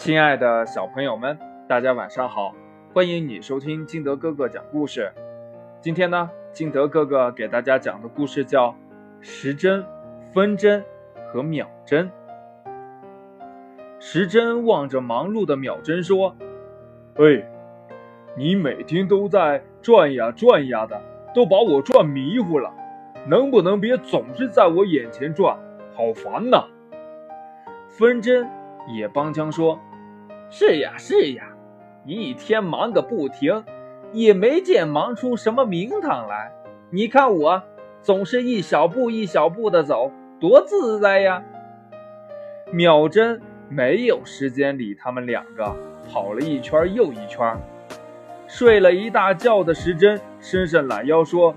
亲爱的小朋友们，大家晚上好！欢迎你收听金德哥哥讲故事。今天呢，金德哥哥给大家讲的故事叫《时针、分针和秒针》。时针望着忙碌的秒针说：“哎，你每天都在转呀转呀的，都把我转迷糊了，能不能别总是在我眼前转？好烦呐！”分针也帮腔说。是呀是呀，一天忙个不停，也没见忙出什么名堂来。你看我总是一小步一小步的走，多自在呀！秒针没有时间理他们两个，跑了一圈又一圈。睡了一大觉的时针伸伸懒腰说：“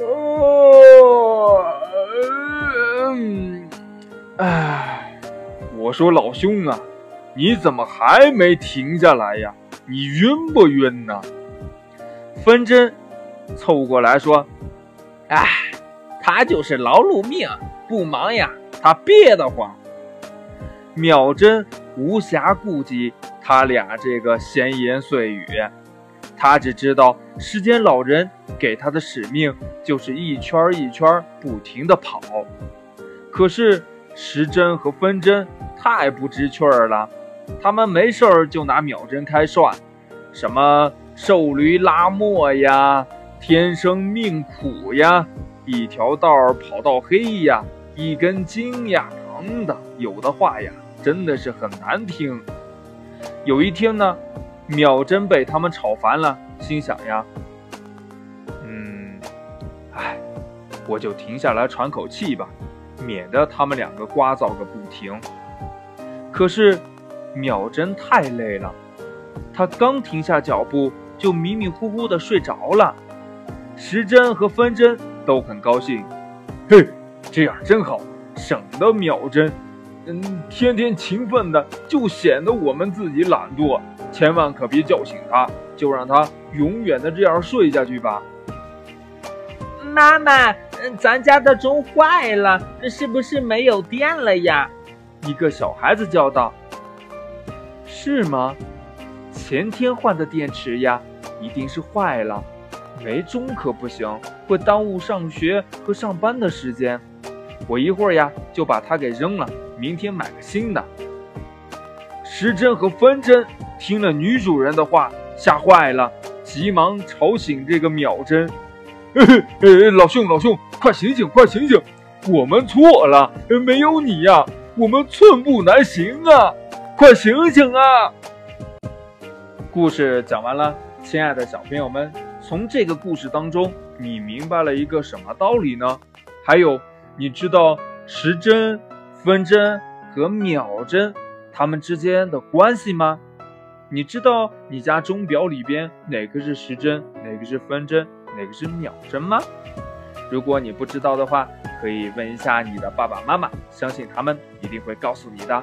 哦，哎，我说老兄啊。”你怎么还没停下来呀？你晕不晕呢？分针凑过来说：“哎，他就是劳碌命，不忙呀，他憋得慌。”秒针无暇顾及他俩这个闲言碎语，他只知道时间老人给他的使命就是一圈一圈不停地跑。可是时针和分针太不知趣儿了。他们没事儿就拿秒针开涮，什么瘦驴拉磨呀，天生命苦呀，一条道跑到黑呀，一根筋呀，等等，有的话呀，真的是很难听。有一天呢，秒针被他们吵烦了，心想呀，嗯，哎，我就停下来喘口气吧，免得他们两个聒噪个不停。可是。秒针太累了，他刚停下脚步，就迷迷糊糊的睡着了。时针和分针都很高兴，嘿，这样真好，省得秒针，嗯，天天勤奋的，就显得我们自己懒惰。千万可别叫醒他，就让他永远的这样睡下去吧。妈妈，咱家的钟坏了，是不是没有电了呀？一个小孩子叫道。是吗？前天换的电池呀，一定是坏了。没钟可不行，会耽误上学和上班的时间。我一会儿呀就把它给扔了，明天买个新的。时针和分针听了女主人的话，吓坏了，急忙吵醒这个秒针。嘿 嘿，老兄老兄，快醒醒快醒醒，我们错了，没有你呀，我们寸步难行啊。快醒醒啊！故事讲完了，亲爱的小朋友们，从这个故事当中，你明白了一个什么道理呢？还有，你知道时针、分针和秒针它们之间的关系吗？你知道你家钟表里边哪个是时针，哪个是分针，哪个是秒针吗？如果你不知道的话，可以问一下你的爸爸妈妈，相信他们一定会告诉你的。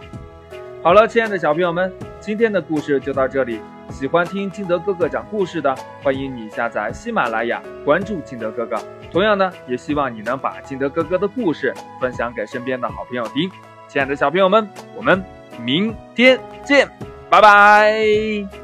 好了，亲爱的小朋友们，今天的故事就到这里。喜欢听金德哥哥讲故事的，欢迎你下载喜马拉雅，关注金德哥哥。同样呢，也希望你能把金德哥哥的故事分享给身边的好朋友听。亲爱的小朋友们，我们明天见，拜拜。